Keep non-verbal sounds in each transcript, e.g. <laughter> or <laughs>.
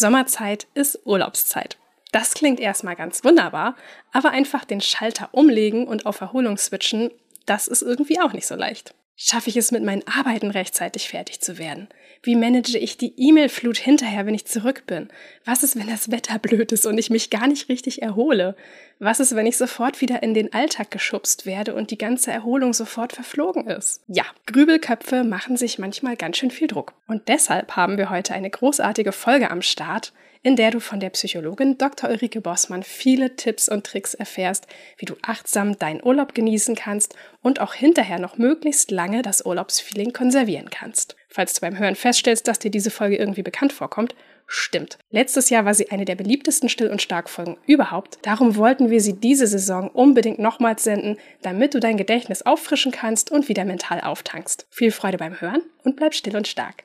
Sommerzeit ist Urlaubszeit. Das klingt erstmal ganz wunderbar, aber einfach den Schalter umlegen und auf Erholung switchen, das ist irgendwie auch nicht so leicht. Schaffe ich es mit meinen Arbeiten rechtzeitig fertig zu werden? Wie manage ich die E-Mail-Flut hinterher, wenn ich zurück bin? Was ist, wenn das Wetter blöd ist und ich mich gar nicht richtig erhole? Was ist, wenn ich sofort wieder in den Alltag geschubst werde und die ganze Erholung sofort verflogen ist? Ja, Grübelköpfe machen sich manchmal ganz schön viel Druck. Und deshalb haben wir heute eine großartige Folge am Start, in der du von der Psychologin Dr. Ulrike Bossmann viele Tipps und Tricks erfährst, wie du achtsam deinen Urlaub genießen kannst und auch hinterher noch möglichst lange das Urlaubsfeeling konservieren kannst. Falls du beim Hören feststellst, dass dir diese Folge irgendwie bekannt vorkommt, stimmt. Letztes Jahr war sie eine der beliebtesten Still- und Stark-Folgen überhaupt. Darum wollten wir sie diese Saison unbedingt nochmals senden, damit du dein Gedächtnis auffrischen kannst und wieder mental auftankst. Viel Freude beim Hören und bleib still und stark.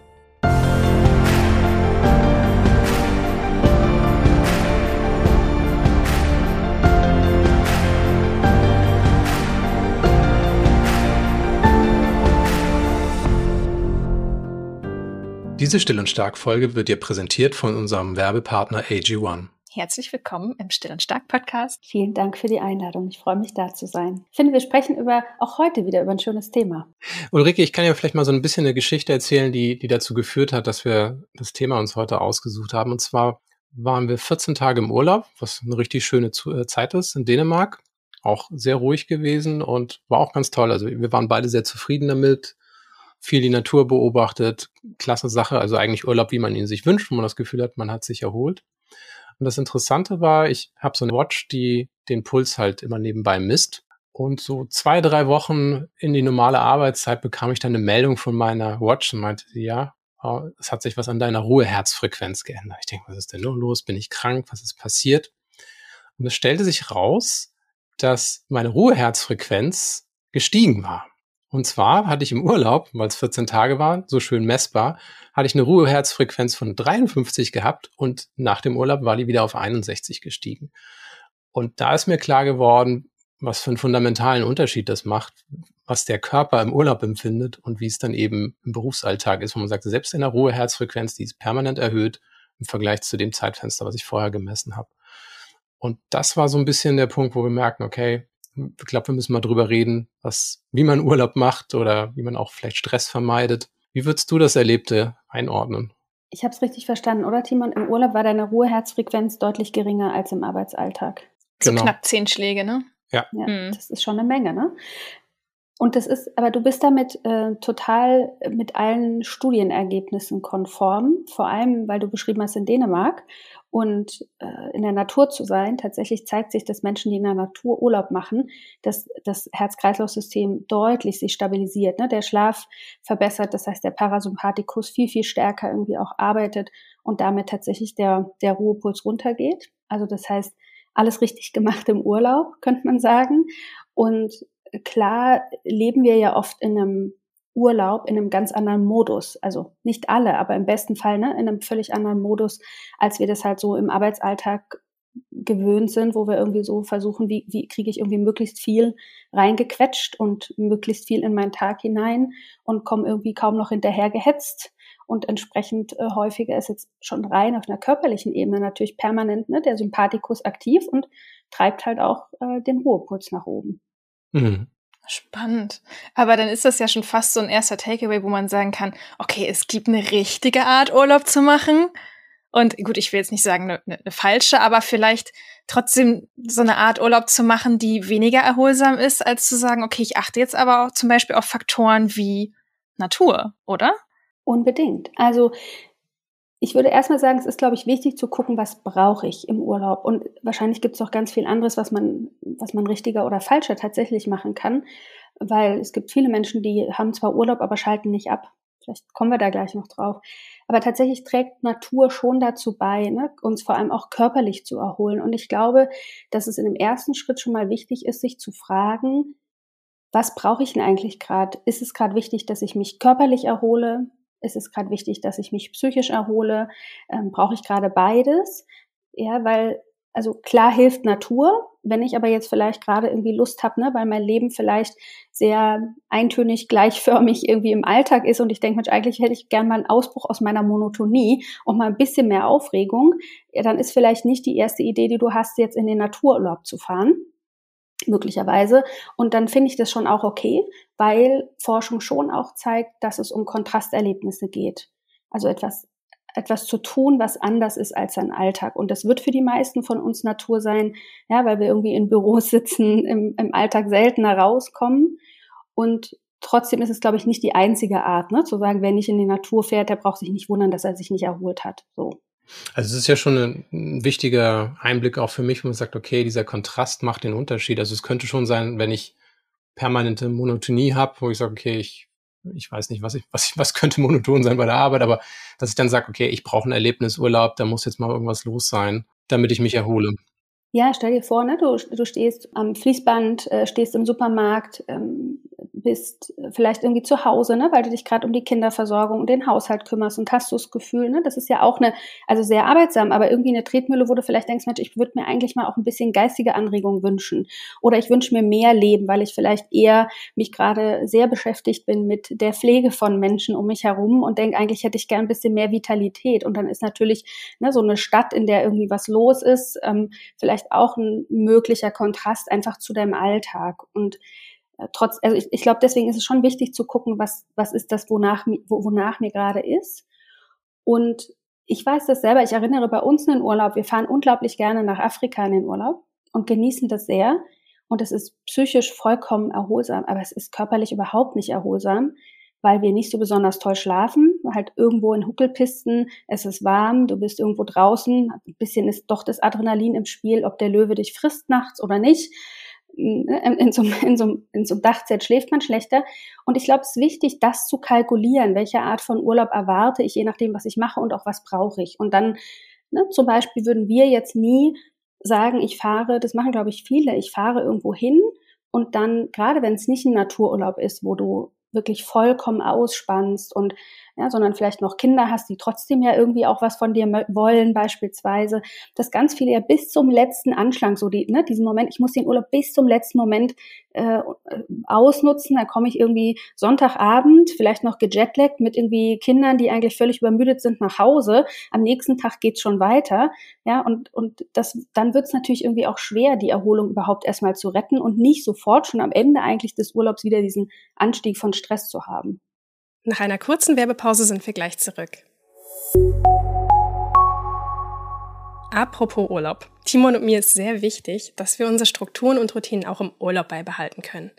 Diese Still und Stark Folge wird dir präsentiert von unserem Werbepartner AG1. Herzlich willkommen im Still und Stark Podcast. Vielen Dank für die Einladung. Ich freue mich da zu sein. Ich finde, wir sprechen über auch heute wieder über ein schönes Thema. Ulrike, ich kann ja vielleicht mal so ein bisschen eine Geschichte erzählen, die, die dazu geführt hat, dass wir das Thema uns heute ausgesucht haben. Und zwar waren wir 14 Tage im Urlaub, was eine richtig schöne äh, Zeit ist in Dänemark. Auch sehr ruhig gewesen und war auch ganz toll. Also wir waren beide sehr zufrieden damit viel die Natur beobachtet, klasse Sache, also eigentlich Urlaub, wie man ihn sich wünscht, wo man das Gefühl hat, man hat sich erholt. Und das Interessante war, ich habe so eine Watch, die den Puls halt immer nebenbei misst. Und so zwei, drei Wochen in die normale Arbeitszeit bekam ich dann eine Meldung von meiner Watch und meinte ja, oh, es hat sich was an deiner Ruheherzfrequenz geändert. Ich denke, was ist denn los? Bin ich krank? Was ist passiert? Und es stellte sich raus, dass meine Ruheherzfrequenz gestiegen war. Und zwar hatte ich im Urlaub, weil es 14 Tage waren, so schön messbar, hatte ich eine Ruheherzfrequenz von 53 gehabt und nach dem Urlaub war die wieder auf 61 gestiegen. Und da ist mir klar geworden, was für einen fundamentalen Unterschied das macht, was der Körper im Urlaub empfindet und wie es dann eben im Berufsalltag ist, wo man sagt, selbst in der Ruheherzfrequenz, die ist permanent erhöht im Vergleich zu dem Zeitfenster, was ich vorher gemessen habe. Und das war so ein bisschen der Punkt, wo wir merken, okay, ich glaube, wir müssen mal drüber reden, was, wie man Urlaub macht oder wie man auch vielleicht Stress vermeidet. Wie würdest du das Erlebte einordnen? Ich habe es richtig verstanden, oder Timon? Im Urlaub war deine Ruheherzfrequenz deutlich geringer als im Arbeitsalltag. Genau. So knapp zehn Schläge, ne? Ja. ja mhm. Das ist schon eine Menge, ne? Und das ist, aber du bist damit äh, total mit allen Studienergebnissen konform, vor allem, weil du beschrieben hast in Dänemark und äh, in der Natur zu sein. Tatsächlich zeigt sich, dass Menschen, die in der Natur Urlaub machen, dass das Herz-Kreislauf-System deutlich sich stabilisiert. Ne? Der Schlaf verbessert, das heißt, der Parasympathikus viel, viel stärker irgendwie auch arbeitet und damit tatsächlich der, der Ruhepuls runtergeht. Also das heißt, alles richtig gemacht im Urlaub, könnte man sagen. Und klar leben wir ja oft in einem Urlaub in einem ganz anderen Modus. Also nicht alle, aber im besten Fall ne, in einem völlig anderen Modus, als wir das halt so im Arbeitsalltag gewöhnt sind, wo wir irgendwie so versuchen, wie, wie kriege ich irgendwie möglichst viel reingequetscht und möglichst viel in meinen Tag hinein und komme irgendwie kaum noch hinterher gehetzt. Und entsprechend äh, häufiger ist jetzt schon rein auf einer körperlichen Ebene natürlich permanent ne, der Sympathikus aktiv und treibt halt auch äh, den Ruhepuls nach oben. Mhm. Spannend. Aber dann ist das ja schon fast so ein erster Takeaway, wo man sagen kann, okay, es gibt eine richtige Art, Urlaub zu machen. Und gut, ich will jetzt nicht sagen eine, eine falsche, aber vielleicht trotzdem so eine Art Urlaub zu machen, die weniger erholsam ist, als zu sagen, okay, ich achte jetzt aber auch zum Beispiel auf Faktoren wie Natur, oder? Unbedingt. Also ich würde erstmal sagen, es ist, glaube ich, wichtig zu gucken, was brauche ich im Urlaub. Und wahrscheinlich gibt es auch ganz viel anderes, was man, was man richtiger oder falscher tatsächlich machen kann. Weil es gibt viele Menschen, die haben zwar Urlaub, aber schalten nicht ab. Vielleicht kommen wir da gleich noch drauf. Aber tatsächlich trägt Natur schon dazu bei, ne, uns vor allem auch körperlich zu erholen. Und ich glaube, dass es in dem ersten Schritt schon mal wichtig ist, sich zu fragen, was brauche ich denn eigentlich gerade? Ist es gerade wichtig, dass ich mich körperlich erhole? Ist es gerade wichtig, dass ich mich psychisch erhole? Ähm, Brauche ich gerade beides? Ja, weil also klar hilft Natur. Wenn ich aber jetzt vielleicht gerade irgendwie Lust habe, ne, weil mein Leben vielleicht sehr eintönig, gleichförmig irgendwie im Alltag ist und ich denke, Mensch, eigentlich hätte ich gern mal einen Ausbruch aus meiner Monotonie und mal ein bisschen mehr Aufregung, ja, dann ist vielleicht nicht die erste Idee, die du hast, jetzt in den Natururlaub zu fahren möglicherweise. Und dann finde ich das schon auch okay, weil Forschung schon auch zeigt, dass es um Kontrasterlebnisse geht. Also etwas etwas zu tun, was anders ist als sein Alltag. Und das wird für die meisten von uns Natur sein, ja, weil wir irgendwie in Büros <laughs> sitzen, im, im Alltag seltener rauskommen. Und trotzdem ist es, glaube ich, nicht die einzige Art, ne, zu sagen, wer nicht in die Natur fährt, der braucht sich nicht wundern, dass er sich nicht erholt hat. So. Also es ist ja schon ein, wichtiger Einblick auch für mich, wo man sagt, okay, dieser Kontrast macht den Unterschied. Also es könnte schon sein, wenn ich permanente Monotonie habe, wo ich sage, okay, ich ich weiß nicht, was ich, was, was könnte monoton sein bei der Arbeit, aber dass ich dann sage, okay, ich brauche einen Erlebnisurlaub, da muss jetzt mal irgendwas los sein, damit ich mich erhole. Ja, stell dir vor, ne, du, du stehst am Fließband, äh, stehst im Supermarkt, ähm, bist vielleicht irgendwie zu Hause, ne, weil du dich gerade um die Kinderversorgung und den Haushalt kümmerst und hast du das Gefühl, ne, das ist ja auch eine, also sehr arbeitsam, aber irgendwie eine Tretmühle, wo du vielleicht denkst, Mensch, ich würde mir eigentlich mal auch ein bisschen geistige Anregung wünschen oder ich wünsche mir mehr Leben, weil ich vielleicht eher mich gerade sehr beschäftigt bin mit der Pflege von Menschen um mich herum und denke, eigentlich hätte ich gern ein bisschen mehr Vitalität. Und dann ist natürlich ne, so eine Stadt, in der irgendwie was los ist, ähm, vielleicht auch ein möglicher Kontrast einfach zu deinem Alltag. Und äh, trotz, also ich, ich glaube, deswegen ist es schon wichtig zu gucken, was, was ist das, wonach, wo, wonach mir gerade ist. Und ich weiß das selber, ich erinnere bei uns in den Urlaub, wir fahren unglaublich gerne nach Afrika in den Urlaub und genießen das sehr. Und es ist psychisch vollkommen erholsam, aber es ist körperlich überhaupt nicht erholsam, weil wir nicht so besonders toll schlafen, halt irgendwo in Huckelpisten, es ist warm, du bist irgendwo draußen, ein bisschen ist doch das Adrenalin im Spiel, ob der Löwe dich frisst nachts oder nicht. Ne, in so, in, so, in so einem Dachzelt schläft man schlechter. Und ich glaube, es ist wichtig, das zu kalkulieren, welche Art von Urlaub erwarte ich, je nachdem, was ich mache und auch was brauche ich. Und dann, ne, zum Beispiel würden wir jetzt nie sagen, ich fahre, das machen, glaube ich, viele, ich fahre irgendwo hin und dann, gerade wenn es nicht ein Natururlaub ist, wo du wirklich vollkommen ausspannst und ja, sondern vielleicht noch Kinder hast, die trotzdem ja irgendwie auch was von dir wollen, beispielsweise, dass ganz viele ja bis zum letzten Anschlag, so die, ne, diesen Moment, ich muss den Urlaub bis zum letzten Moment äh, ausnutzen, da komme ich irgendwie Sonntagabend, vielleicht noch gejetlaggt mit irgendwie Kindern, die eigentlich völlig übermüdet sind, nach Hause. Am nächsten Tag geht's schon weiter, ja, und, und das, dann wird's natürlich irgendwie auch schwer, die Erholung überhaupt erstmal zu retten und nicht sofort schon am Ende eigentlich des Urlaubs wieder diesen Anstieg von Stress zu haben. Nach einer kurzen Werbepause sind wir gleich zurück. Apropos Urlaub. Timon und mir ist sehr wichtig, dass wir unsere Strukturen und Routinen auch im Urlaub beibehalten können.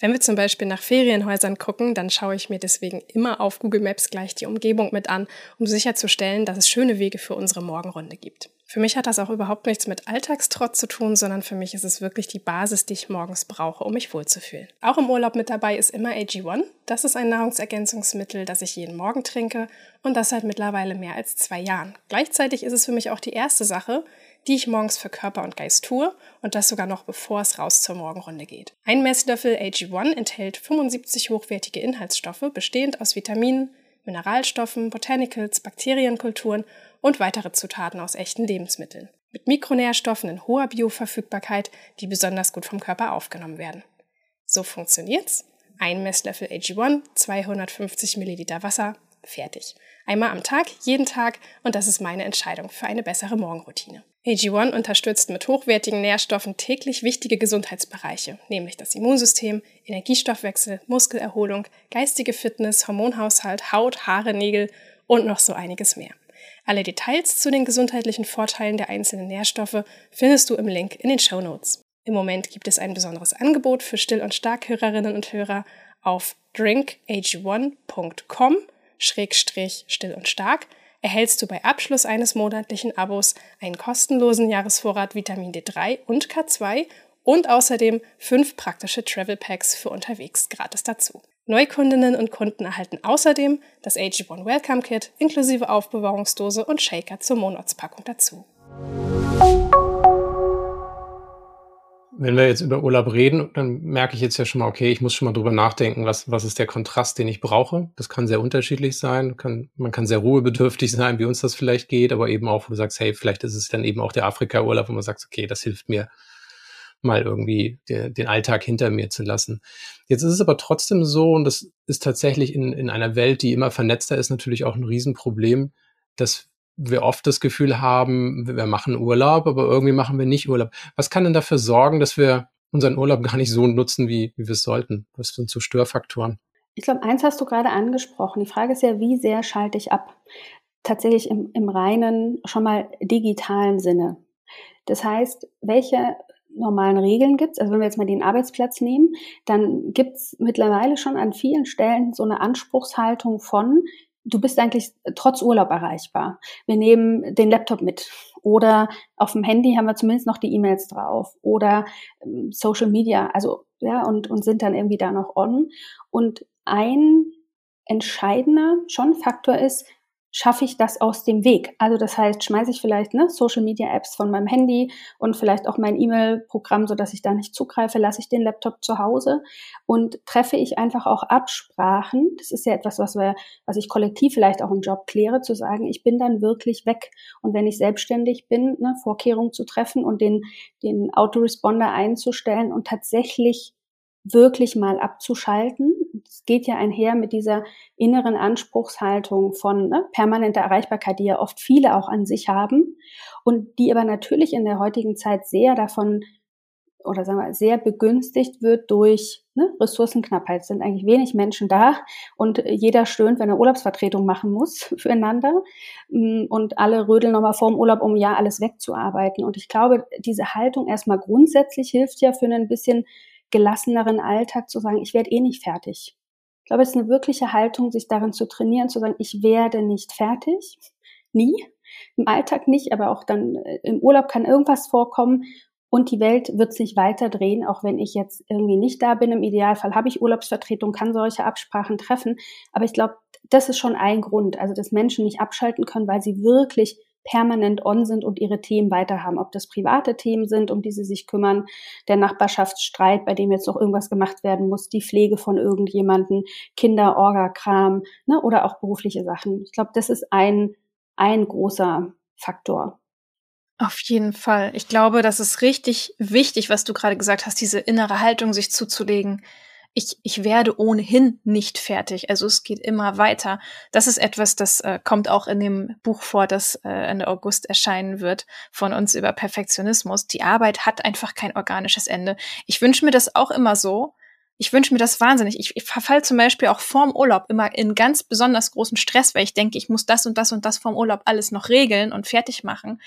Wenn wir zum Beispiel nach Ferienhäusern gucken, dann schaue ich mir deswegen immer auf Google Maps gleich die Umgebung mit an, um sicherzustellen, dass es schöne Wege für unsere Morgenrunde gibt. Für mich hat das auch überhaupt nichts mit Alltagstrott zu tun, sondern für mich ist es wirklich die Basis, die ich morgens brauche, um mich wohlzufühlen. Auch im Urlaub mit dabei ist immer AG1. Das ist ein Nahrungsergänzungsmittel, das ich jeden Morgen trinke und das seit mittlerweile mehr als zwei Jahren. Gleichzeitig ist es für mich auch die erste Sache, die ich morgens für Körper und Geist tue und das sogar noch bevor es raus zur Morgenrunde geht. Ein Messlöffel AG1 enthält 75 hochwertige Inhaltsstoffe, bestehend aus Vitaminen, Mineralstoffen, Botanicals, Bakterienkulturen und weitere Zutaten aus echten Lebensmitteln. Mit Mikronährstoffen in hoher Bioverfügbarkeit, die besonders gut vom Körper aufgenommen werden. So funktioniert's. Ein Messlöffel AG1, 250 Milliliter Wasser, fertig. Einmal am Tag, jeden Tag und das ist meine Entscheidung für eine bessere Morgenroutine. AG1 unterstützt mit hochwertigen Nährstoffen täglich wichtige Gesundheitsbereiche, nämlich das Immunsystem, Energiestoffwechsel, Muskelerholung, geistige Fitness, Hormonhaushalt, Haut, Haare, Nägel und noch so einiges mehr. Alle Details zu den gesundheitlichen Vorteilen der einzelnen Nährstoffe findest du im Link in den Show Notes. Im Moment gibt es ein besonderes Angebot für Still- und Starkhörerinnen und Hörer auf drinkag1.com schrägstrich still und stark erhältst du bei Abschluss eines monatlichen Abos einen kostenlosen Jahresvorrat Vitamin D3 und K2 und außerdem fünf praktische Travel Packs für unterwegs gratis dazu. Neukundinnen und Kunden erhalten außerdem das AG1 Welcome Kit inklusive Aufbewahrungsdose und Shaker zur Monatspackung dazu. wenn wir jetzt über Urlaub reden, dann merke ich jetzt ja schon mal, okay, ich muss schon mal drüber nachdenken, was, was ist der Kontrast, den ich brauche. Das kann sehr unterschiedlich sein. Kann, man kann sehr ruhebedürftig <laughs> sein, wie uns das vielleicht geht, aber eben auch, wo du sagst, hey, vielleicht ist es dann eben auch der Afrika-Urlaub, wo man sagt, okay, das hilft mir mal irgendwie der, den Alltag hinter mir zu lassen. Jetzt ist es aber trotzdem so, und das ist tatsächlich in, in einer Welt, die immer vernetzter ist, natürlich auch ein Riesenproblem, dass wir oft das Gefühl haben, wir machen Urlaub, aber irgendwie machen wir nicht Urlaub. Was kann denn dafür sorgen, dass wir unseren Urlaub gar nicht so nutzen, wie, wie wir es sollten? Was sind so Störfaktoren? Ich glaube, eins hast du gerade angesprochen. Die Frage ist ja, wie sehr schalte ich ab? Tatsächlich im, im reinen, schon mal digitalen Sinne. Das heißt, welche normalen Regeln gibt es? Also wenn wir jetzt mal den Arbeitsplatz nehmen, dann gibt es mittlerweile schon an vielen Stellen so eine Anspruchshaltung von, du bist eigentlich trotz Urlaub erreichbar. Wir nehmen den Laptop mit oder auf dem Handy haben wir zumindest noch die E-Mails drauf oder ähm, Social Media, also ja und und sind dann irgendwie da noch on. Und ein entscheidender schon Faktor ist, schaffe ich das aus dem Weg. Also das heißt, schmeiße ich vielleicht ne, Social Media Apps von meinem Handy und vielleicht auch mein E-Mail-Programm, so dass ich da nicht zugreife, lasse ich den Laptop zu Hause und treffe ich einfach auch Absprachen. Das ist ja etwas, was wir, was ich kollektiv vielleicht auch im Job kläre, zu sagen, ich bin dann wirklich weg. Und wenn ich selbstständig bin, ne, Vorkehrungen zu treffen und den, den Autoresponder einzustellen und tatsächlich wirklich mal abzuschalten. Es geht ja einher mit dieser inneren Anspruchshaltung von ne, permanenter Erreichbarkeit, die ja oft viele auch an sich haben und die aber natürlich in der heutigen Zeit sehr davon oder sagen wir sehr begünstigt wird durch ne, Ressourcenknappheit. Es sind eigentlich wenig Menschen da und jeder stöhnt, wenn er Urlaubsvertretung machen muss <laughs> füreinander mm, und alle rödeln nochmal vorm Urlaub, um ja alles wegzuarbeiten. Und ich glaube, diese Haltung erstmal grundsätzlich hilft ja für ein bisschen gelasseneren Alltag zu sagen, ich werde eh nicht fertig. Ich glaube, es ist eine wirkliche Haltung, sich darin zu trainieren, zu sagen, ich werde nicht fertig. Nie. Im Alltag nicht, aber auch dann äh, im Urlaub kann irgendwas vorkommen und die Welt wird sich weiter drehen, auch wenn ich jetzt irgendwie nicht da bin. Im Idealfall habe ich Urlaubsvertretung, kann solche Absprachen treffen. Aber ich glaube, das ist schon ein Grund, also dass Menschen nicht abschalten können, weil sie wirklich permanent on sind und ihre Themen weiterhaben. Ob das private Themen sind, um die sie sich kümmern, der Nachbarschaftsstreit, bei dem jetzt noch irgendwas gemacht werden muss, die Pflege von irgendjemanden, Kinder, Orga-Kram ne, oder auch berufliche Sachen. Ich glaube, das ist ein, ein großer Faktor. Auf jeden Fall. Ich glaube, das ist richtig wichtig, was du gerade gesagt hast, diese innere Haltung sich zuzulegen ich, ich werde ohnehin nicht fertig. Also es geht immer weiter. Das ist etwas, das äh, kommt auch in dem Buch vor, das äh, Ende August erscheinen wird, von uns über Perfektionismus. Die Arbeit hat einfach kein organisches Ende. Ich wünsche mir das auch immer so. Ich wünsche mir das wahnsinnig. Ich, ich verfall zum Beispiel auch vorm Urlaub immer in ganz besonders großen Stress, weil ich denke, ich muss das und das und das vorm Urlaub alles noch regeln und fertig machen.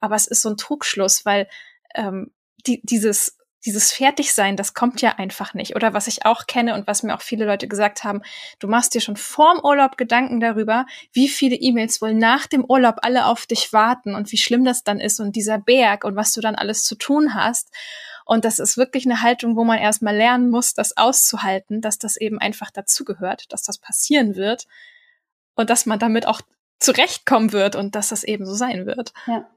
Aber es ist so ein Trugschluss, weil ähm, die, dieses dieses Fertigsein, das kommt ja einfach nicht. Oder was ich auch kenne und was mir auch viele Leute gesagt haben, du machst dir schon vorm Urlaub Gedanken darüber, wie viele E-Mails wohl nach dem Urlaub alle auf dich warten und wie schlimm das dann ist und dieser Berg und was du dann alles zu tun hast. Und das ist wirklich eine Haltung, wo man erstmal lernen muss, das auszuhalten, dass das eben einfach dazugehört, dass das passieren wird und dass man damit auch zurechtkommen wird und dass das eben so sein wird. Ja.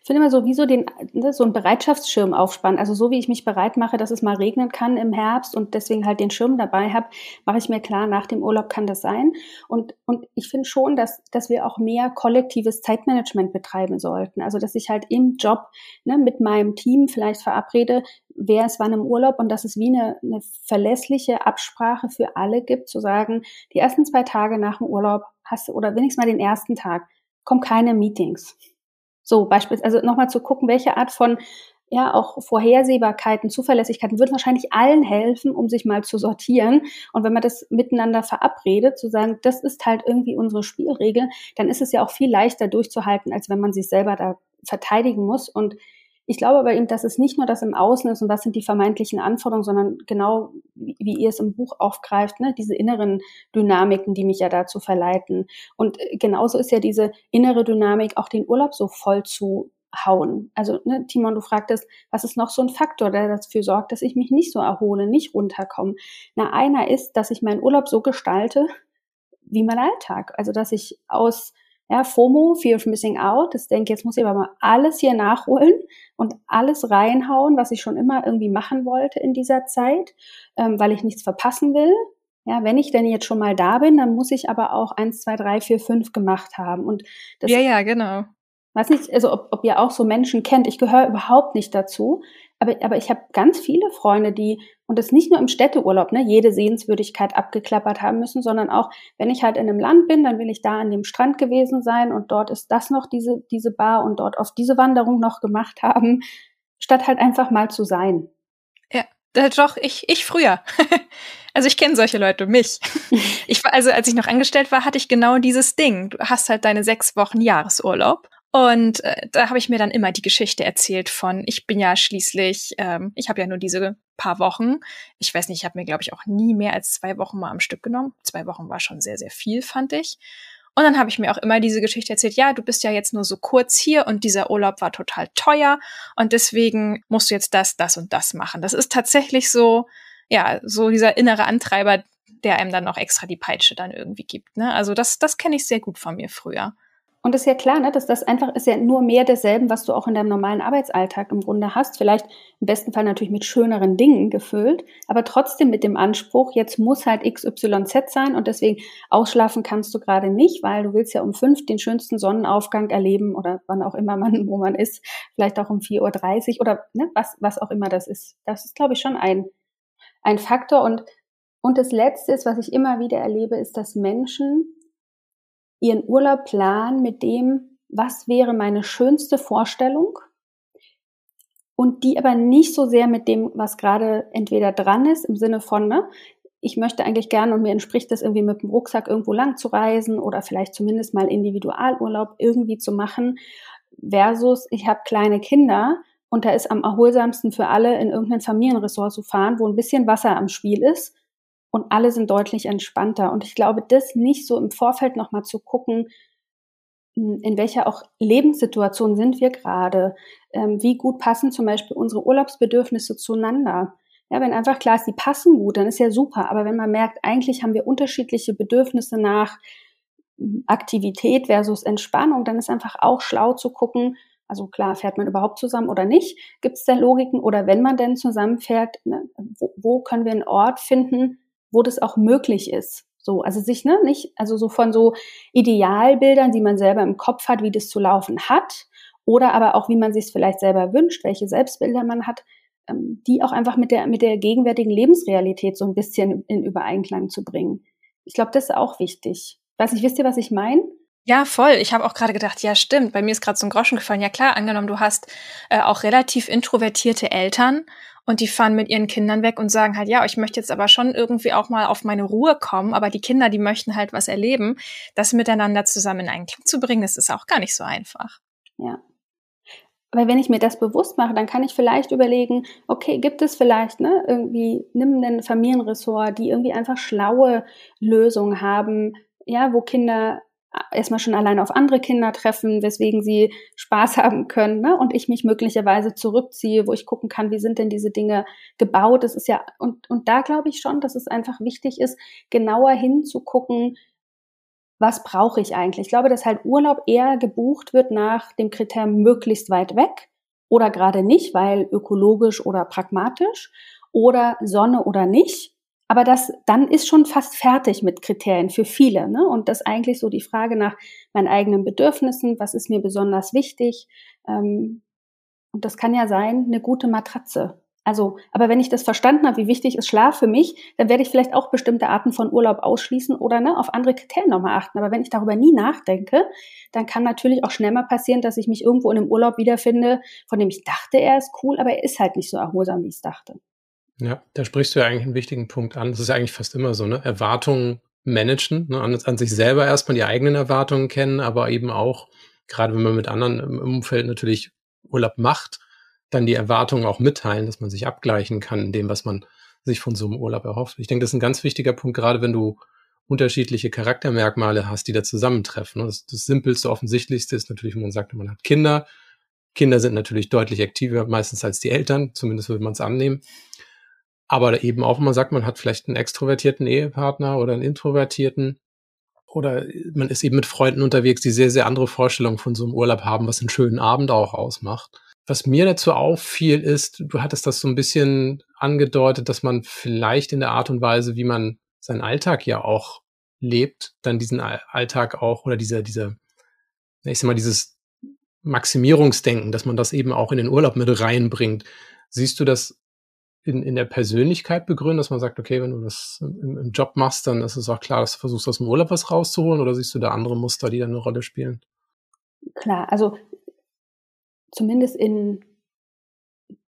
Ich finde immer so, wie so, den, ne, so einen Bereitschaftsschirm aufspannen. Also so wie ich mich bereit mache, dass es mal regnen kann im Herbst und deswegen halt den Schirm dabei habe, mache ich mir klar, nach dem Urlaub kann das sein. Und, und ich finde schon, dass, dass wir auch mehr kollektives Zeitmanagement betreiben sollten. Also dass ich halt im Job ne, mit meinem Team vielleicht verabrede, wer ist wann im Urlaub und dass es wie eine, eine verlässliche Absprache für alle gibt, zu sagen, die ersten zwei Tage nach dem Urlaub hast du, oder wenigstens mal den ersten Tag, kommen keine Meetings so, beispielsweise, also nochmal zu gucken, welche Art von ja, auch Vorhersehbarkeiten, Zuverlässigkeiten wird wahrscheinlich allen helfen, um sich mal zu sortieren. Und wenn man das miteinander verabredet, zu sagen, das ist halt irgendwie unsere Spielregel, dann ist es ja auch viel leichter durchzuhalten, als wenn man sich selber da verteidigen muss. Und ich glaube aber eben, dass es nicht nur das im Außen ist und was sind die vermeintlichen Anforderungen, sondern genau wie, ihr es im Buch aufgreift, ne, diese inneren Dynamiken, die mich ja dazu verleiten. Und äh, genauso ist ja diese innere Dynamik auch den Urlaub so voll zu hauen. Also, ne, Timon, du fragtest, was ist noch so ein Faktor, der dafür sorgt, dass ich mich nicht so erhole, nicht runterkomme? Na, einer ist, dass ich meinen Urlaub so gestalte wie mein Alltag. Also, dass ich aus Ja, FOMO, Fear of Missing Out, das denke, jetzt muss ich aber mal alles hier nachholen und alles reinhauen, was ich schon immer irgendwie machen wollte in dieser Zeit, ähm, weil ich nichts verpassen will. Ja, wenn ich denn jetzt schon mal da bin, dann muss ich aber auch eins, zwei, drei, vier, fünf gemacht haben. Und das, ja, ja, genau. Weiß nicht, also ob, ob ihr auch so Menschen kennt. Ich gehöre überhaupt nicht dazu. Aber, aber ich habe ganz viele Freunde, die, und das nicht nur im Städteurlaub, ne, jede Sehenswürdigkeit abgeklappert haben müssen, sondern auch, wenn ich halt in einem Land bin, dann will ich da an dem Strand gewesen sein und dort ist das noch, diese, diese Bar und dort auf diese Wanderung noch gemacht haben, statt halt einfach mal zu sein. Ja, doch, ich, ich früher. <laughs> also ich kenne solche Leute, mich. <laughs> Ich war, also als ich noch angestellt war, hatte ich genau dieses Ding. Du hast halt deine sechs Wochen Jahresurlaub und äh, da habe ich mir dann immer die Geschichte erzählt von, ich bin ja schließlich, ähm, ich habe ja nur diese paar Wochen. Ich weiß nicht, ich habe mir, glaube ich, auch nie mehr als zwei Wochen mal am Stück genommen. Zwei Wochen war schon sehr, sehr viel, fand ich. Und dann habe ich mir auch immer diese Geschichte erzählt, ja, du bist ja jetzt nur so kurz hier und dieser Urlaub war total teuer und deswegen musst du jetzt das, das und das machen. Das ist tatsächlich so, ja, so dieser innere Antreiber, der einem dann noch extra die Peitsche dann irgendwie gibt. Ne? Also das, das kenne ich sehr gut von mir früher. Und ist ja klar, ne, dass das einfach ist ja nur mehr desselben, was du auch in deinem normalen Arbeitsalltag im Grunde hast. Vielleicht im besten Fall natürlich mit schöneren Dingen gefüllt, aber trotzdem mit dem Anspruch, jetzt muss halt XYZ sein und deswegen ausschlafen kannst du gerade nicht, weil du willst ja um fünf den schönsten Sonnenaufgang erleben oder wann auch immer man, wo man ist, vielleicht auch um 4.30 Uhr oder ne, was, was auch immer das ist. Das ist, glaube ich, schon ein, ein Faktor. Und, und das Letzte ist, was ich immer wieder erlebe, ist, dass Menschen ihren Urlaub planen mit dem, was wäre meine schönste Vorstellung? Und die aber nicht so sehr mit dem, was gerade entweder dran ist, im Sinne von, ne, ich möchte eigentlich gerne und mir entspricht das irgendwie mit dem Rucksack irgendwo lang zu reisen oder vielleicht zumindest mal Individualurlaub irgendwie zu machen, versus ich habe kleine Kinder und da ist am erholsamsten für alle in irgendein Familienressort zu fahren, wo ein bisschen Wasser am Spiel ist und alle sind deutlich entspannter. Und ich glaube, das nicht so im Vorfeld nochmal zu gucken, hm, in welcher auch Lebenssituation sind wir gerade, ähm, wie gut passen zum Beispiel unsere Urlaubsbedürfnisse zueinander. Ja, wenn einfach klar ist, die passen gut, dann ist ja super. Aber wenn man merkt, eigentlich haben wir unterschiedliche Bedürfnisse nach hm, Aktivität versus Entspannung, dann ist einfach auch schlau zu gucken, also klar, fährt man überhaupt zusammen oder nicht? Gibt es da Logiken? Oder wenn man denn zusammenfährt, ne, wo, wo können wir einen Ort finden, wo das auch möglich ist. So, also sich, ne, nicht, also so von so Idealbildern, die man selber im Kopf hat, wie das zu laufen hat, oder aber auch, wie man sich es vielleicht selber wünscht, welche Selbstbilder man hat, ähm, die auch einfach mit der, mit der gegenwärtigen Lebensrealität so ein bisschen in Übereinklang zu bringen. Ich glaube, das ist auch wichtig. Weiß nicht, wisst ihr, was ich meine? Ja, voll. Ich habe auch gerade gedacht, ja, stimmt. Bei mir ist gerade so ein Groschen gefallen. Ja, klar, angenommen, du hast äh, auch relativ introvertierte Eltern und die fahren mit ihren Kindern weg und sagen halt, ja, ich möchte jetzt aber schon irgendwie auch mal auf meine Ruhe kommen, aber die Kinder, die möchten halt was erleben. Das miteinander zusammen in Einklang zu bringen, das ist auch gar nicht so einfach. Ja. Weil wenn ich mir das bewusst mache, dann kann ich vielleicht überlegen, okay, gibt es vielleicht, ne, irgendwie, nimm einen Familienressort, die irgendwie einfach schlaue Lösungen haben, ja, wo Kinder erstmal schon allein auf andere Kinder treffen, weswegen sie Spaß <laughs> haben können, ne? Und ich mich möglicherweise zurückziehe, wo ich gucken kann, wie sind denn diese Dinge gebaut. Das ist ja, und, und da glaube ich schon, dass es einfach wichtig ist, genauer hinzugucken, was brauche ich eigentlich? Ich glaube, dass halt Urlaub eher gebucht wird nach dem Kriterium möglichst weit weg oder gerade nicht, weil ökologisch oder pragmatisch oder Sonne oder nicht aber das dann ist schon fast fertig mit Kriterien für viele. Ne? Und das eigentlich so die Frage nach meinen eigenen Bedürfnissen, was ist mir besonders wichtig. Ähm, und das kann ja sein, eine gute Matratze. Also, aber wenn ich das verstanden habe, wie wichtig ist Schlaf für mich, dann werde ich vielleicht auch bestimmte Arten von Urlaub ausschließen oder ne, auf andere Kriterien nochmal achten. Aber wenn ich darüber nie nachdenke, dann kann natürlich auch schnell mal passieren, dass ich mich irgendwo in einem Urlaub wiederfinde, von dem ich dachte, er ist cool, aber er ist halt nicht so erholsam, wie ich es dachte. Ja, da sprichst du ja eigentlich einen wichtigen Punkt an. Das ist ja eigentlich fast immer so, ne? Erwartungen managen, ne? an, an sich selber erstmal die eigenen Erwartungen kennen, aber eben auch, gerade wenn man mit anderen im Umfeld natürlich Urlaub macht, dann die Erwartungen auch mitteilen, dass man sich abgleichen kann in dem, was man sich von so einem Urlaub erhofft. Ich denke, das ist ein ganz wichtiger Punkt, gerade wenn du unterschiedliche Charaktermerkmale hast, die da zusammentreffen. Das, das simpelste, offensichtlichste ist natürlich, wenn man sagt, man hat Kinder. Kinder sind natürlich deutlich aktiver, meistens als die Eltern, zumindest würde man es annehmen. Aber eben auch, wenn man sagt, man hat vielleicht einen extrovertierten Ehepartner oder einen introvertierten, oder man ist eben mit Freunden unterwegs, die sehr, sehr andere Vorstellungen von so einem Urlaub haben, was einen schönen Abend auch ausmacht. Was mir dazu auffiel, ist, du hattest das so ein bisschen angedeutet, dass man vielleicht in der Art und Weise, wie man seinen Alltag ja auch lebt, dann diesen Alltag auch oder dieser, dieser, ich sag mal, dieses Maximierungsdenken, dass man das eben auch in den Urlaub mit reinbringt. Siehst du das in, in der Persönlichkeit begründen, dass man sagt, okay, wenn du das im, im Job machst, dann ist es auch klar, dass du versuchst, aus dem Urlaub was rauszuholen oder siehst du da andere Muster, die da eine Rolle spielen? Klar, also zumindest in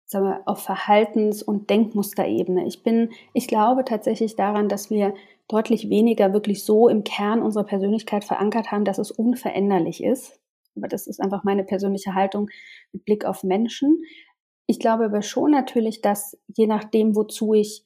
sagen wir, auf Verhaltens- und Denkmusterebene. Ich bin, ich glaube tatsächlich daran, dass wir deutlich weniger wirklich so im Kern unserer Persönlichkeit verankert haben, dass es unveränderlich ist. Aber das ist einfach meine persönliche Haltung mit Blick auf Menschen. Ich glaube aber schon natürlich, dass je nachdem, wozu ich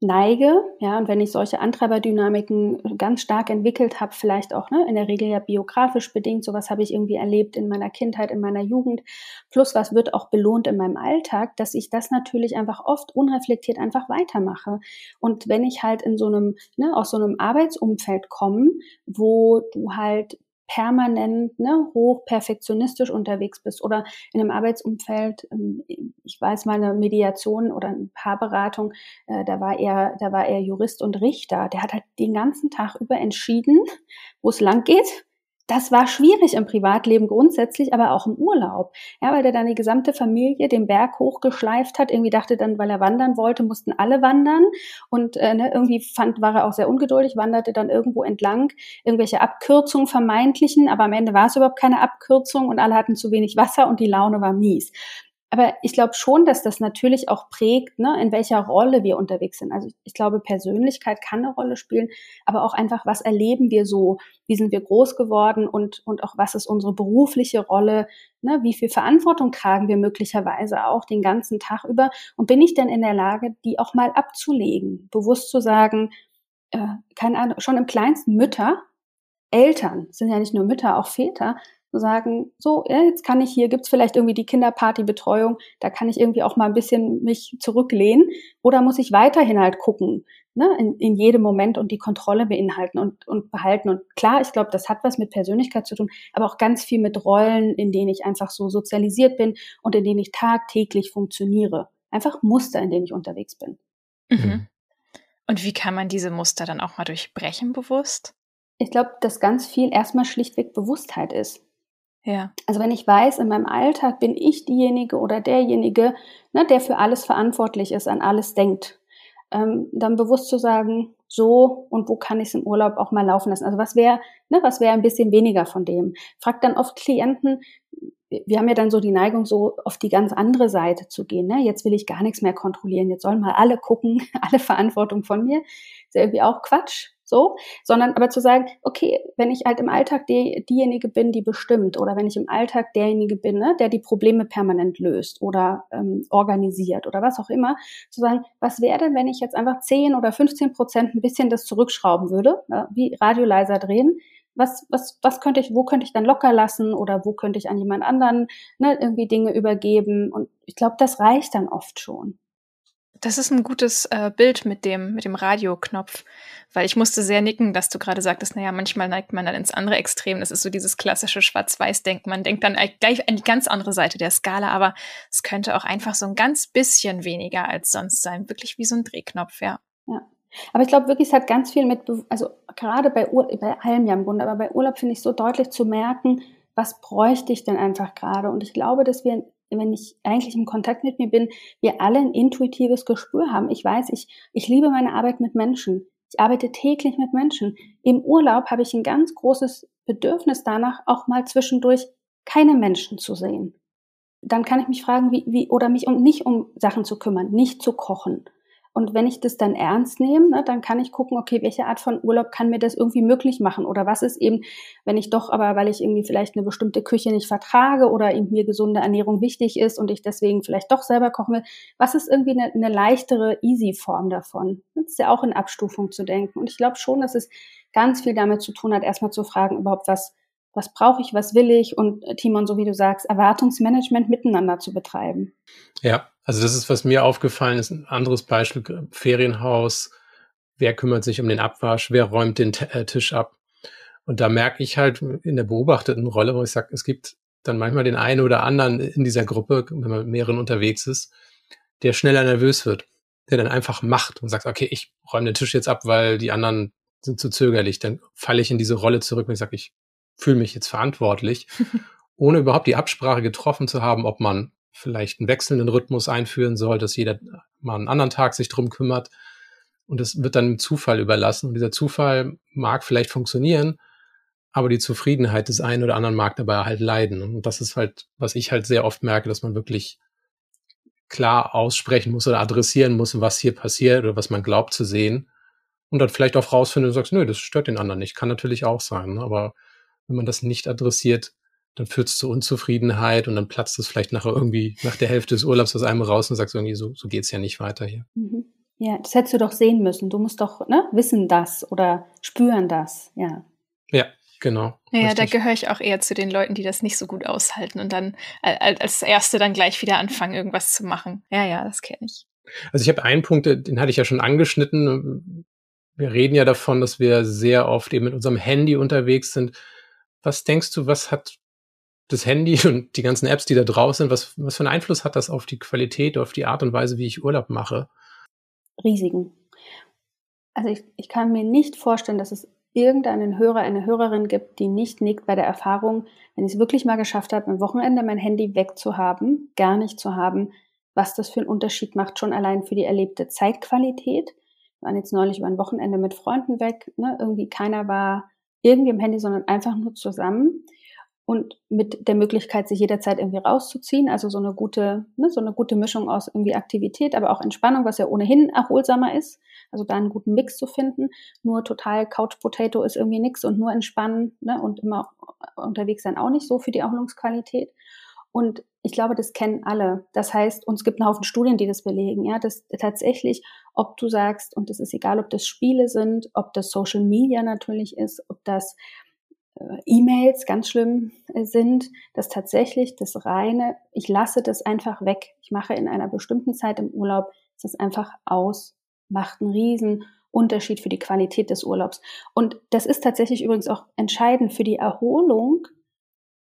neige, ja, und wenn ich solche Antreiberdynamiken ganz stark entwickelt habe, vielleicht auch ne, in der Regel ja biografisch bedingt, sowas habe ich irgendwie erlebt in meiner Kindheit, in meiner Jugend, plus was wird auch belohnt in meinem Alltag, dass ich das natürlich einfach oft unreflektiert einfach weitermache. Und wenn ich halt in so einem, ne, aus so einem Arbeitsumfeld komme, wo du halt permanent ne, hoch perfektionistisch unterwegs bist oder in einem Arbeitsumfeld, ähm, ich weiß mal eine Mediation oder eine Paarberatung, äh, da war er, da war er Jurist und Richter, der hat halt den ganzen Tag über entschieden, wo es lang geht das war schwierig im Privatleben grundsätzlich, aber auch im Urlaub. Ja, weil der dann die gesamte Familie den Berg hochgeschleift hat. Irgendwie dachte dann, weil er wandern wollte, mussten alle wandern. Und äh, ne, irgendwie fand, war er auch sehr ungeduldig, wanderte dann irgendwo entlang, irgendwelche Abkürzungen vermeintlichen, aber am Ende war es überhaupt keine Abkürzung und alle hatten zu wenig Wasser und die Laune war mies. Aber ich glaube schon, dass das natürlich auch prägt, ne, in welcher Rolle wir unterwegs sind. Also ich glaube, Persönlichkeit kann eine Rolle spielen, aber auch einfach, was erleben wir so, wie sind wir groß geworden? Und, und auch was ist unsere berufliche Rolle, ne, wie viel Verantwortung tragen wir möglicherweise auch den ganzen Tag über? Und bin ich denn in der Lage, die auch mal abzulegen, bewusst zu sagen, äh, keine Ahnung, schon im kleinsten Mütter, Eltern sind ja nicht nur Mütter, auch Väter, sagen, so, ja, jetzt kann ich hier, gibt's vielleicht irgendwie die Kinderpartybetreuung, da kann ich irgendwie auch mal ein bisschen mich zurücklehnen oder muss ich weiterhin halt gucken, ne, in, in jedem Moment und die Kontrolle beinhalten und, und behalten. Und klar, ich glaube, das hat was mit Persönlichkeit zu tun, aber auch ganz viel mit Rollen, in denen ich einfach so sozialisiert bin und in denen ich tagtäglich funktioniere. Einfach Muster, in denen ich unterwegs bin. Mhm. Und wie kann man diese Muster dann auch mal durchbrechen bewusst? Ich glaube, dass ganz viel erstmal schlichtweg Bewusstheit ist. Ja. Also wenn ich weiß, in meinem Alltag bin ich diejenige oder derjenige, ne, der für alles verantwortlich ist, an alles denkt, ähm, dann bewusst zu sagen, so und wo kann ich es im Urlaub auch mal laufen lassen. Also was wäre, ne, was wäre ein bisschen weniger von dem? Fragt dann oft Klienten, wir haben ja dann so die Neigung, so auf die ganz andere Seite zu gehen. Ne? Jetzt will ich gar nichts mehr kontrollieren. Jetzt sollen mal alle gucken, <laughs> alle Verantwortung von mir. Ist ja irgendwie auch Quatsch so, sondern aber zu sagen, okay, wenn ich halt im Alltag die, diejenige bin, die bestimmt, oder wenn ich im Alltag derjenige bin, ne, der die Probleme permanent löst oder ähm, organisiert oder was auch immer, zu sagen, was wäre denn, wenn ich jetzt einfach 10 oder 15 Prozent ein bisschen das zurückschrauben würde, ne, wie Radio leiser drehen, was, was, was könnte ich, wo könnte ich dann locker lassen oder wo könnte ich an jemand anderen ne, irgendwie Dinge übergeben? Und ich glaube, das reicht dann oft schon. Das ist ein gutes äh, Bild mit dem, mit dem Radioknopf, weil ich musste sehr nicken, dass du gerade sagtest, naja, manchmal neigt man dann ins andere Extrem. Das ist so dieses klassische Schwarz-Weiß-Denken. Man denkt dann gleich an die ganz andere Seite der Skala, aber es könnte auch einfach so ein ganz bisschen weniger als sonst sein. Wirklich wie so ein Drehknopf, ja. Ja. Aber ich glaube wirklich, es hat ganz viel mit, also gerade bei, Ur bei allem ja im Grunde, aber bei Urlaub finde ich so deutlich zu merken, was bräuchte ich denn einfach gerade? Und ich glaube, dass wir wenn ich eigentlich im Kontakt mit mir bin, wir alle ein intuitives Gespür haben. Ich weiß, ich, ich liebe meine Arbeit mit Menschen. Ich arbeite täglich mit Menschen. Im Urlaub habe ich ein ganz großes Bedürfnis danach, auch mal zwischendurch keine Menschen zu sehen. Dann kann ich mich fragen, wie, wie, oder mich um, nicht um Sachen zu kümmern, nicht zu kochen, und wenn ich das dann ernst nehme, ne, dann kann ich gucken, okay, welche Art von Urlaub kann mir das irgendwie möglich machen? Oder was ist eben, wenn ich doch aber, weil ich irgendwie vielleicht eine bestimmte Küche nicht vertrage oder eben mir gesunde Ernährung wichtig ist und ich deswegen vielleicht doch selber kochen will, was ist irgendwie eine, eine leichtere, easy Form davon? Das ist ja auch in Abstufung zu denken. Und ich glaube schon, dass es ganz viel damit zu tun hat, erstmal zu fragen, überhaupt was, was brauche ich, was will ich und äh, Timon, so wie du sagst, Erwartungsmanagement miteinander zu betreiben. Ja, also das ist, was mir aufgefallen ist, ein anderes Beispiel, Ferienhaus, wer kümmert sich um den Abwasch, wer räumt den T äh, Tisch ab. Und da merke ich halt in der beobachteten Rolle, wo ich sage, es gibt dann manchmal den einen oder anderen in dieser Gruppe, wenn man mit mehreren unterwegs ist, der schneller nervös wird, der dann einfach macht und sagt, okay, ich räume den Tisch jetzt ab, weil die anderen sind zu zögerlich. Dann falle ich in diese Rolle zurück und ich sage, ich fühle mich jetzt verantwortlich, <laughs> ohne überhaupt die Absprache getroffen zu haben, ob man vielleicht einen wechselnden Rhythmus einführen soll, dass jeder mal einen anderen Tag sich drum kümmert. Und das wird dann im Zufall überlassen. Und dieser Zufall mag vielleicht funktionieren, aber die Zufriedenheit des einen oder anderen mag dabei halt leiden. Und das ist halt, was ich halt sehr oft merke, dass man wirklich klar aussprechen muss oder adressieren muss, was hier passiert oder was man glaubt zu sehen. Und dann vielleicht auch rausfindet und sagt, nö, das stört den anderen nicht. Kann natürlich auch sein. Ne? Aber wenn man das nicht adressiert, dann führt es zu Unzufriedenheit und dann platzt es vielleicht nachher irgendwie nach der Hälfte des Urlaubs aus einem raus und sagt irgendwie, so, so geht's ja nicht weiter hier. Mhm. Ja, das hättest du doch sehen müssen. Du musst doch ne, wissen das oder spüren das, ja. Ja, genau. Ja, da gehöre ich auch eher zu den Leuten, die das nicht so gut aushalten und dann als Erste dann gleich wieder anfangen, irgendwas zu machen. Ja, ja, das kenne ich. Also ich habe einen Punkt, den hatte ich ja schon angeschnitten. Wir reden ja davon, dass wir sehr oft eben mit unserem Handy unterwegs sind. Was denkst du, was hat das Handy <laughs> und die ganzen Apps, die da draußen sind, was, was für einen Einfluss hat das auf die Qualität, auf die Art und Weise, wie ich Urlaub mache? Riesigen. Also ich, ich kann mir nicht vorstellen, dass es irgendeinen Hörer, eine Hörerin gibt, die nicht nickt bei der Erfahrung, wenn ich es wirklich mal geschafft habe, am Wochenende mein Handy wegzuhaben, gar nicht zu haben, was das für einen Unterschied macht, schon allein für die erlebte Zeitqualität. Wir waren jetzt neulich über ein Wochenende mit Freunden weg, ne? irgendwie keiner war irgendwie im Handy, sondern einfach nur zusammen und mit der Möglichkeit, sich jederzeit irgendwie rauszuziehen. Also so eine gute, ne, so eine gute Mischung aus irgendwie Aktivität, aber auch Entspannung, was ja ohnehin erholsamer ist. Also da einen guten Mix zu finden. Nur total Couch Potato ist irgendwie nix und nur entspannen ne, und immer unterwegs sein auch nicht so für die Erholungsqualität. Und ich glaube, das kennen alle. Das heißt, uns gibt einen Haufen Studien, die das belegen, ja, dass tatsächlich, ob du sagst, und es ist egal, ob das Spiele sind, ob das Social Media natürlich ist, ob das E-Mails ganz schlimm äh, sind, dass tatsächlich das reine, ich lasse das einfach weg. Ich mache in einer bestimmten Zeit im Urlaub, das einfach aus, macht einen riesen Unterschied für die Qualität des Urlaubs. Und das ist tatsächlich übrigens auch entscheidend für die Erholung.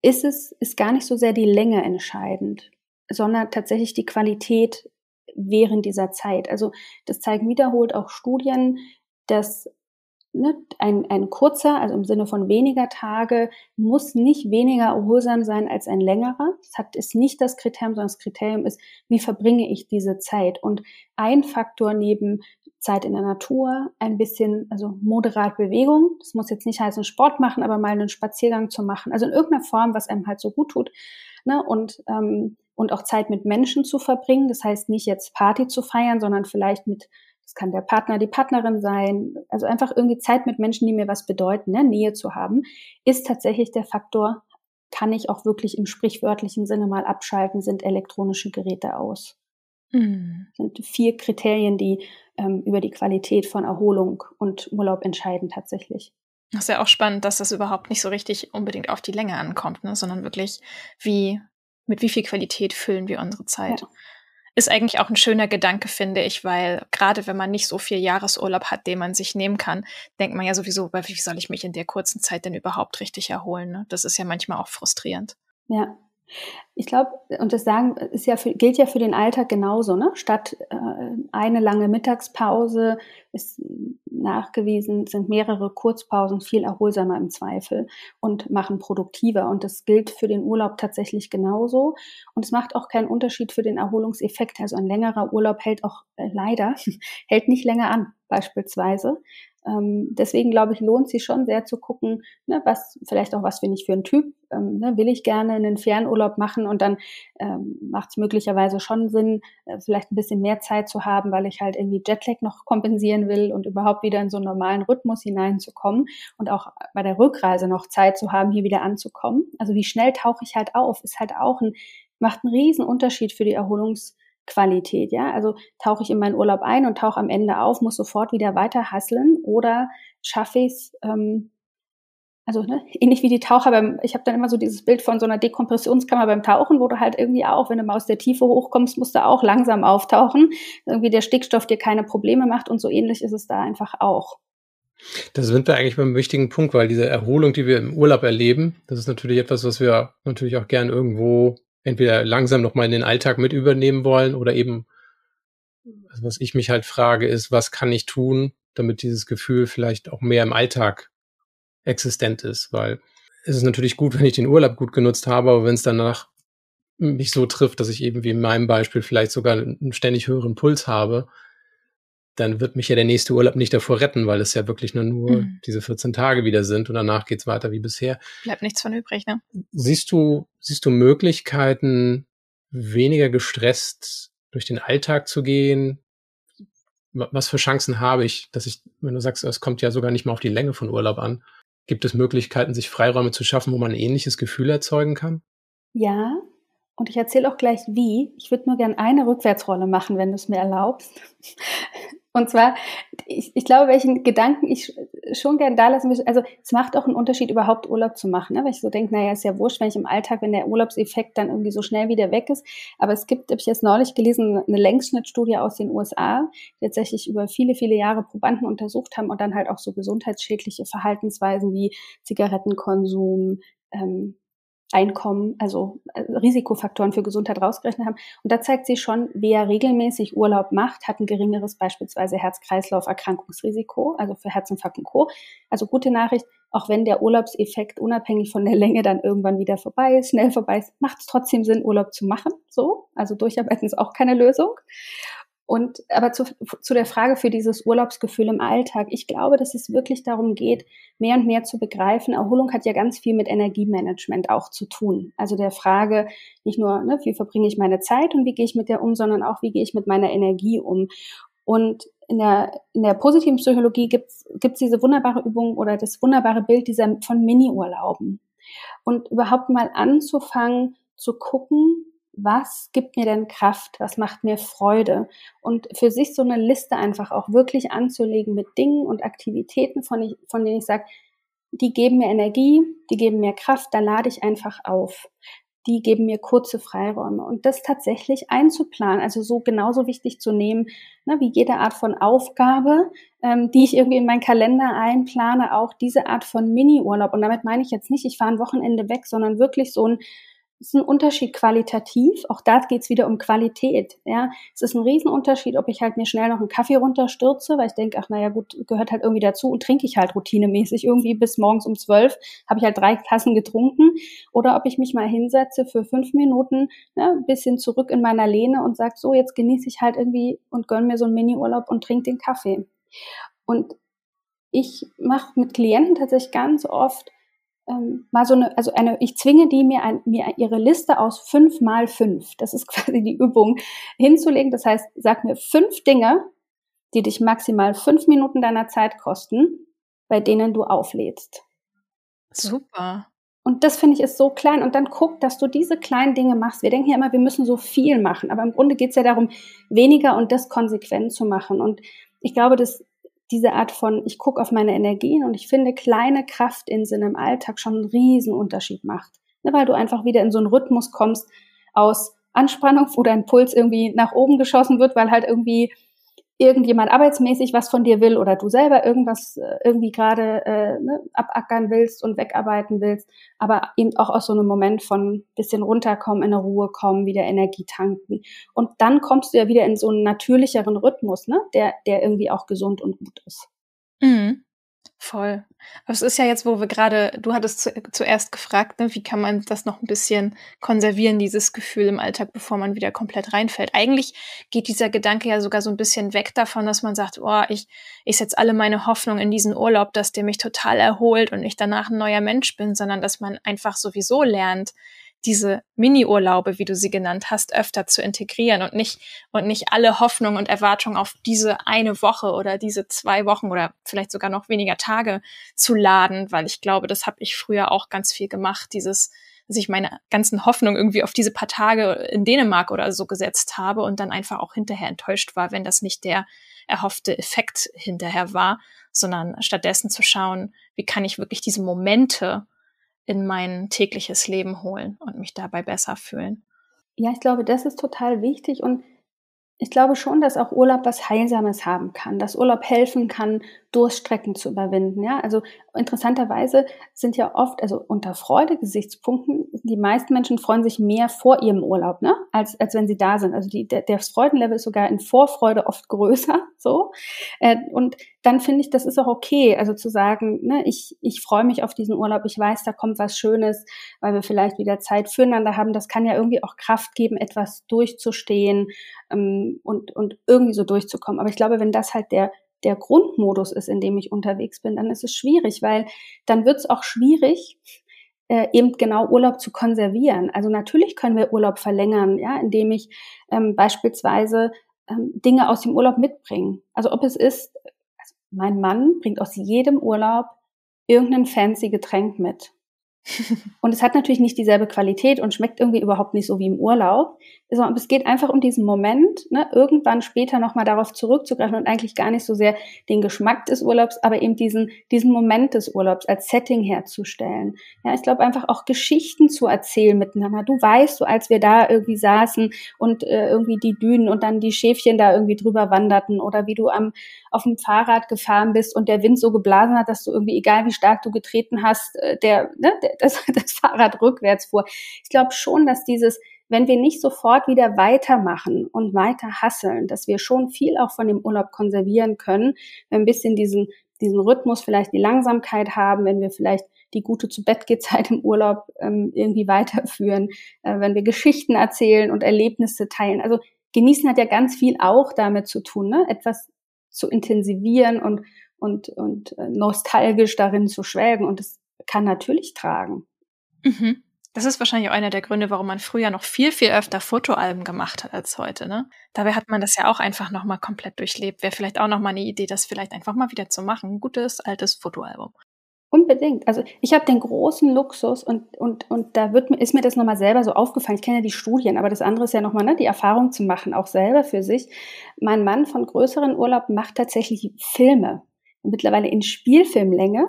Ist es, ist gar nicht so sehr die Länge entscheidend, sondern tatsächlich die Qualität während dieser Zeit. Also das zeigen wiederholt auch Studien, dass ne, ein, ein kurzer, also im Sinne von weniger Tage, muss nicht weniger erholsam sein als ein längerer. Das hat, ist nicht das Kriterium, sondern das Kriterium ist, wie verbringe ich diese Zeit? Und ein Faktor neben Zeit in der Natur, ein bisschen, also moderat Bewegung. Das muss jetzt nicht heißen Sport machen, aber mal einen Spaziergang zu machen. Also in irgendeiner Form, was einem halt so gut tut. Ne? Und, ähm, und auch Zeit mit Menschen zu verbringen. Das heißt nicht jetzt Party zu feiern, sondern vielleicht mit es kann der Partner, die Partnerin sein. Also einfach irgendwie Zeit mit Menschen, die mir was bedeuten, ne? Nähe zu haben, ist tatsächlich der Faktor, kann ich auch wirklich im sprichwörtlichen Sinne mal abschalten, sind elektronische Geräte aus. Mhm. sind vier Kriterien, die ähm, über die Qualität von Erholung und Urlaub entscheiden tatsächlich. Das ist ja auch spannend, dass das überhaupt nicht so richtig unbedingt auf die Länge ankommt, ne? sondern wirklich, wie, mit wie viel Qualität füllen wir unsere Zeit. Ja ist eigentlich auch ein schöner Gedanke, finde ich, weil gerade wenn man nicht so viel Jahresurlaub hat, den man sich nehmen kann, denkt man ja sowieso, wie soll ich mich in der kurzen Zeit denn überhaupt richtig erholen? Ne? Das ist ja manchmal auch frustrierend. Ja, ich glaube, und das sagen ist ja für, gilt ja für den Alltag genauso, ne? Statt äh, eine lange Mittagspause ist nachgewiesen, sind mehrere Kurzpausen viel erholsamer im Zweifel und machen produktiver. Und das gilt für den Urlaub tatsächlich genauso. Und es macht auch keinen Unterschied für den Erholungseffekt. Also ein längerer Urlaub hält auch äh, leider, <laughs> hält nicht länger an, beispielsweise. Ähm, deswegen glaube ich, lohnt sich schon sehr zu gucken, ne, was vielleicht auch was bin ich für ein Typ. Ähm, ne, will ich gerne einen Fernurlaub machen und dann ähm, macht es möglicherweise schon Sinn, äh, vielleicht ein bisschen mehr Zeit zu haben, weil ich halt irgendwie Jetlag noch kompensieren will und überhaupt wieder in so einen normalen Rhythmus hineinzukommen und auch bei der Rückreise noch Zeit zu haben, hier wieder anzukommen. Also wie schnell tauche ich halt auf, ist halt auch ein, macht einen riesen Unterschied für die Erholungs- Qualität, ja. Also tauche ich in meinen Urlaub ein und tauche am Ende auf, muss sofort wieder weiter hasseln oder schaffe ich es, ähm, also ne, ähnlich wie die Taucher beim, ich habe dann immer so dieses Bild von so einer Dekompressionskammer beim Tauchen, wo du halt irgendwie auch, wenn du mal aus der Tiefe hochkommst, musst du auch langsam auftauchen, irgendwie der Stickstoff dir keine Probleme macht und so ähnlich ist es da einfach auch. Da sind wir eigentlich beim wichtigen Punkt, weil diese Erholung, die wir im Urlaub erleben, das ist natürlich etwas, was wir natürlich auch gern irgendwo entweder langsam nochmal in den Alltag mit übernehmen wollen oder eben, also was ich mich halt frage, ist, was kann ich tun, damit dieses Gefühl vielleicht auch mehr im Alltag existent ist, weil es ist natürlich gut, wenn ich den Urlaub gut genutzt habe, aber wenn es danach mich so trifft, dass ich eben wie in meinem Beispiel vielleicht sogar einen ständig höheren Puls habe, dann wird mich ja der nächste Urlaub nicht davor retten, weil es ja wirklich nur, nur mhm. diese 14 Tage wieder sind und danach geht's weiter wie bisher. Bleibt nichts von übrig, ne? Siehst du, siehst du Möglichkeiten, weniger gestresst durch den Alltag zu gehen? Was für Chancen habe ich, dass ich, wenn du sagst, es kommt ja sogar nicht mal auf die Länge von Urlaub an, Gibt es Möglichkeiten, sich Freiräume zu schaffen, wo man ein ähnliches Gefühl erzeugen kann? Ja, und ich erzähle auch gleich wie. Ich würde nur gern eine Rückwärtsrolle machen, wenn du es mir erlaubst. Und zwar, ich, ich glaube, welchen Gedanken ich schon gern da lassen möchte. Also es macht auch einen Unterschied, überhaupt Urlaub zu machen. Ne? Weil ich so denke, naja, ist ja wurscht, wenn ich im Alltag, wenn der Urlaubseffekt dann irgendwie so schnell wieder weg ist. Aber es gibt, habe ich jetzt neulich gelesen, eine Längsschnittstudie aus den USA, die tatsächlich über viele, viele Jahre Probanden untersucht haben und dann halt auch so gesundheitsschädliche Verhaltensweisen wie Zigarettenkonsum, ähm, Einkommen, also äh, Risikofaktoren für Gesundheit rausgerechnet haben. Und da zeigt sich schon, wer regelmäßig Urlaub macht, hat ein geringeres beispielsweise Herz-Kreislauf-Erkrankungsrisiko, also für Herzinfarkt und Co. Also gute Nachricht, auch wenn der Urlaubseffekt unabhängig von der Länge dann irgendwann wieder vorbei ist, schnell vorbei ist, macht es trotzdem Sinn, Urlaub zu machen. So, also durcharbeiten ist auch keine Lösung. Und aber zu, zu der Frage für dieses Urlaubsgefühl im Alltag. Ich glaube, dass es wirklich darum geht, mehr und mehr zu begreifen. Erholung hat ja ganz viel mit Energiemanagement auch zu tun. Also der Frage nicht nur, ne, wie verbringe ich meine Zeit und wie gehe ich mit der um, sondern auch, wie gehe ich mit meiner Energie um. Und in der, in der positiven Psychologie gibt es diese wunderbare Übung oder das wunderbare Bild dieser von Mini-Urlauben. Und überhaupt mal anzufangen zu gucken, was gibt mir denn Kraft, was macht mir Freude und für sich so eine Liste einfach auch wirklich anzulegen mit Dingen und Aktivitäten, von, ich, von denen ich sage, die geben mir Energie, die geben mir Kraft, da lade ich einfach auf. Die geben mir kurze Freiräume und das tatsächlich einzuplanen, also so genauso wichtig zu nehmen, ne, wie jede Art von Aufgabe, ähm, die ich irgendwie in meinen Kalender einplane, auch diese Art von Mini-Urlaub. Und damit meine ich jetzt nicht, ich fahre ein Wochenende weg, sondern wirklich so ein ist ein Unterschied qualitativ. Auch da geht es wieder um Qualität. Ja, es ist ein Riesenunterschied, ob ich halt mir schnell noch einen Kaffee runterstürze, weil ich denke, ach naja gut, gehört halt irgendwie dazu und trinke ich halt routinemäßig irgendwie bis morgens um zwölf habe ich halt drei Tassen getrunken, oder ob ich mich mal hinsetze für fünf Minuten, ja, ein bisschen zurück in meiner Lehne und sage, so jetzt genieße ich halt irgendwie und gönn mir so einen Mini-Urlaub und trinke den Kaffee. Und ich mache mit Klienten tatsächlich ganz oft ähm, mal so eine, also eine, ich zwinge die mir, ein, mir ihre Liste aus fünf mal fünf, das ist <laughs> quasi die Übung, hinzulegen. Das heißt, sag mir fünf Dinge, die dich maximal fünf Minuten deiner Zeit kosten, bei denen du auflädst. Super. Und das finde ich ist so klein. Und dann guck, dass du diese kleinen Dinge machst. Wir denken ja immer, wir müssen so viel machen. Aber im Grunde geht es ja darum, weniger und das konsequent zu machen. Und ich glaube, dass diese Art von, ich gucke auf meine Energien und ich finde, kleine Kraftinseln im Alltag schon einen riesen Unterschied macht. Ne, weil du einfach wieder in so einen Rhythmus kommst aus Anspannung, wo dein Puls irgendwie nach oben geschossen wird, weil halt irgendwie irgendjemand arbeitsmäßig was von dir will oder du selber irgendwas äh, irgendwie gerade äh, ne, abackern willst und wegarbeiten willst, aber eben auch aus so einem Moment von bisschen runterkommen, in eine Ruhe kommen, wieder Energie tanken. Und dann kommst du ja wieder in so einen natürlicheren Rhythmus, ne, der, der irgendwie auch gesund und gut ist. Mhm. Voll. Aber es ist ja jetzt, wo wir gerade, du hattest zu, zuerst gefragt, ne, wie kann man das noch ein bisschen konservieren, dieses Gefühl im Alltag, bevor man wieder komplett reinfällt. Eigentlich geht dieser Gedanke ja sogar so ein bisschen weg davon, dass man sagt, oh, ich, ich setze alle meine Hoffnung in diesen Urlaub, dass der mich total erholt und ich danach ein neuer Mensch bin, sondern dass man einfach sowieso lernt, diese Mini-Urlaube, wie du sie genannt hast, öfter zu integrieren und nicht, und nicht alle Hoffnung und Erwartung auf diese eine Woche oder diese zwei Wochen oder vielleicht sogar noch weniger Tage zu laden, weil ich glaube, das habe ich früher auch ganz viel gemacht, dieses dass ich meine ganzen Hoffnungen irgendwie auf diese paar Tage in Dänemark oder so gesetzt habe und dann einfach auch hinterher enttäuscht war, wenn das nicht der erhoffte Effekt hinterher war, sondern stattdessen zu schauen, wie kann ich wirklich diese Momente in mein tägliches Leben holen und mich dabei besser fühlen. Ja, ich glaube, das ist total wichtig und ich glaube schon, dass auch Urlaub was Heilsames haben kann, dass Urlaub helfen kann, Durststrecken zu überwinden. Ja, also interessanterweise sind ja oft, also unter Freude-Gesichtspunkten, die meisten Menschen freuen sich mehr vor ihrem Urlaub, ne, als, als wenn sie da sind. Also die, der, das Freudenlevel ist sogar in Vorfreude oft größer, <laughs> so. Äh, und dann finde ich, das ist auch okay, also zu sagen, ne, ich, ich freue mich auf diesen Urlaub, ich weiß, da kommt was Schönes, weil wir vielleicht wieder Zeit füreinander haben. Das kann ja irgendwie auch Kraft geben, etwas durchzustehen ähm, und, und irgendwie so durchzukommen. Aber ich glaube, wenn das halt der der Grundmodus ist, in dem ich unterwegs bin, dann ist es schwierig, weil dann wird es auch schwierig, äh, eben genau Urlaub zu konservieren. Also natürlich können wir Urlaub verlängern, ja, indem ich ähm, beispielsweise ähm, Dinge aus dem Urlaub mitbringe. Also ob es ist, also mein Mann bringt aus jedem Urlaub irgendein fancy Getränk mit. Und es hat natürlich nicht dieselbe Qualität und schmeckt irgendwie überhaupt nicht so wie im Urlaub. Es geht einfach um diesen Moment, ne, irgendwann später nochmal darauf zurückzugreifen und eigentlich gar nicht so sehr den Geschmack des Urlaubs, aber eben diesen, diesen Moment des Urlaubs als Setting herzustellen. Ja, ich glaube einfach auch Geschichten zu erzählen miteinander. Du weißt, so als wir da irgendwie saßen und äh, irgendwie die Dünen und dann die Schäfchen da irgendwie drüber wanderten oder wie du am, auf dem Fahrrad gefahren bist und der Wind so geblasen hat, dass du irgendwie, egal wie stark du getreten hast, äh, der, ne, <laughs> das, das Fahrrad rückwärts fuhr. Ich glaube schon, dass dieses wenn wir nicht sofort wieder weitermachen und weiter hasseln, dass wir schon viel auch von dem Urlaub konservieren können, wenn wir ein bisschen diesen, diesen Rhythmus, vielleicht die Langsamkeit haben, wenn wir vielleicht die gute zu Bett Zeit im Urlaub ähm, irgendwie weiterführen, äh, wenn wir Geschichten erzählen und Erlebnisse teilen. Also genießen hat ja ganz viel auch damit zu tun, ne? etwas zu intensivieren und und und äh, nostalgisch darin zu schwelgen und das kann natürlich tragen. Mhm. Das ist wahrscheinlich auch einer der Gründe, warum man früher noch viel, viel öfter Fotoalben gemacht hat als heute. Ne? Dabei hat man das ja auch einfach nochmal komplett durchlebt. Wäre vielleicht auch nochmal eine Idee, das vielleicht einfach mal wieder zu machen. Ein gutes, altes Fotoalbum. Unbedingt. Also ich habe den großen Luxus und, und, und da wird, ist mir das nochmal selber so aufgefallen. Ich kenne ja die Studien, aber das andere ist ja nochmal ne, die Erfahrung zu machen, auch selber für sich. Mein Mann von größeren Urlaub macht tatsächlich Filme. Mittlerweile in Spielfilmlänge,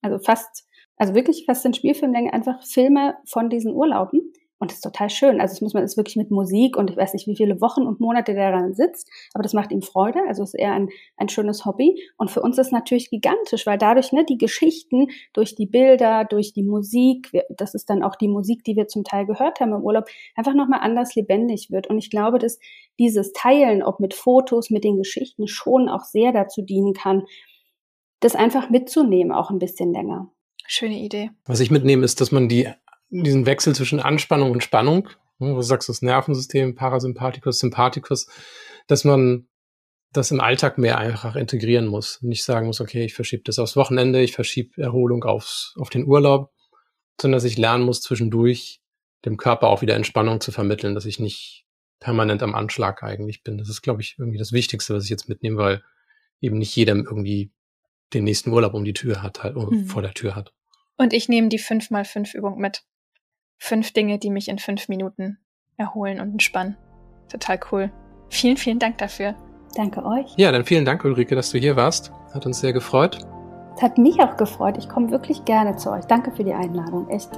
also fast also wirklich fast in Spielfilmlänge einfach Filme von diesen Urlauben. Und das ist total schön. Also das muss man ist wirklich mit Musik und ich weiß nicht, wie viele Wochen und Monate der daran sitzt, aber das macht ihm Freude. Also ist eher ein, ein schönes Hobby. Und für uns ist es natürlich gigantisch, weil dadurch ne, die Geschichten durch die Bilder, durch die Musik, das ist dann auch die Musik, die wir zum Teil gehört haben im Urlaub, einfach nochmal anders lebendig wird. Und ich glaube, dass dieses Teilen, ob mit Fotos, mit den Geschichten, schon auch sehr dazu dienen kann, das einfach mitzunehmen, auch ein bisschen länger. Schöne Idee. Was ich mitnehme, ist, dass man die, diesen Wechsel zwischen Anspannung und Spannung, ne, wo du sagst, das Nervensystem, Parasympathikus, Sympathikus, dass man das im Alltag mehr einfach integrieren muss. Nicht sagen muss, okay, ich verschiebe das aufs Wochenende, ich verschiebe Erholung aufs, auf den Urlaub, sondern dass ich lernen muss, zwischendurch dem Körper auch wieder Entspannung zu vermitteln, dass ich nicht permanent am Anschlag eigentlich bin. Das ist, glaube ich, irgendwie das Wichtigste, was ich jetzt mitnehme, weil eben nicht jedem irgendwie den nächsten Urlaub um die Tür hat, halt, mhm. vor der Tür hat. Und ich nehme die 5x5 Übung mit. Fünf Dinge, die mich in fünf Minuten erholen und entspannen. Total cool. Vielen, vielen Dank dafür. Danke euch. Ja, dann vielen Dank, Ulrike, dass du hier warst. Hat uns sehr gefreut. Es hat mich auch gefreut. Ich komme wirklich gerne zu euch. Danke für die Einladung. Echt.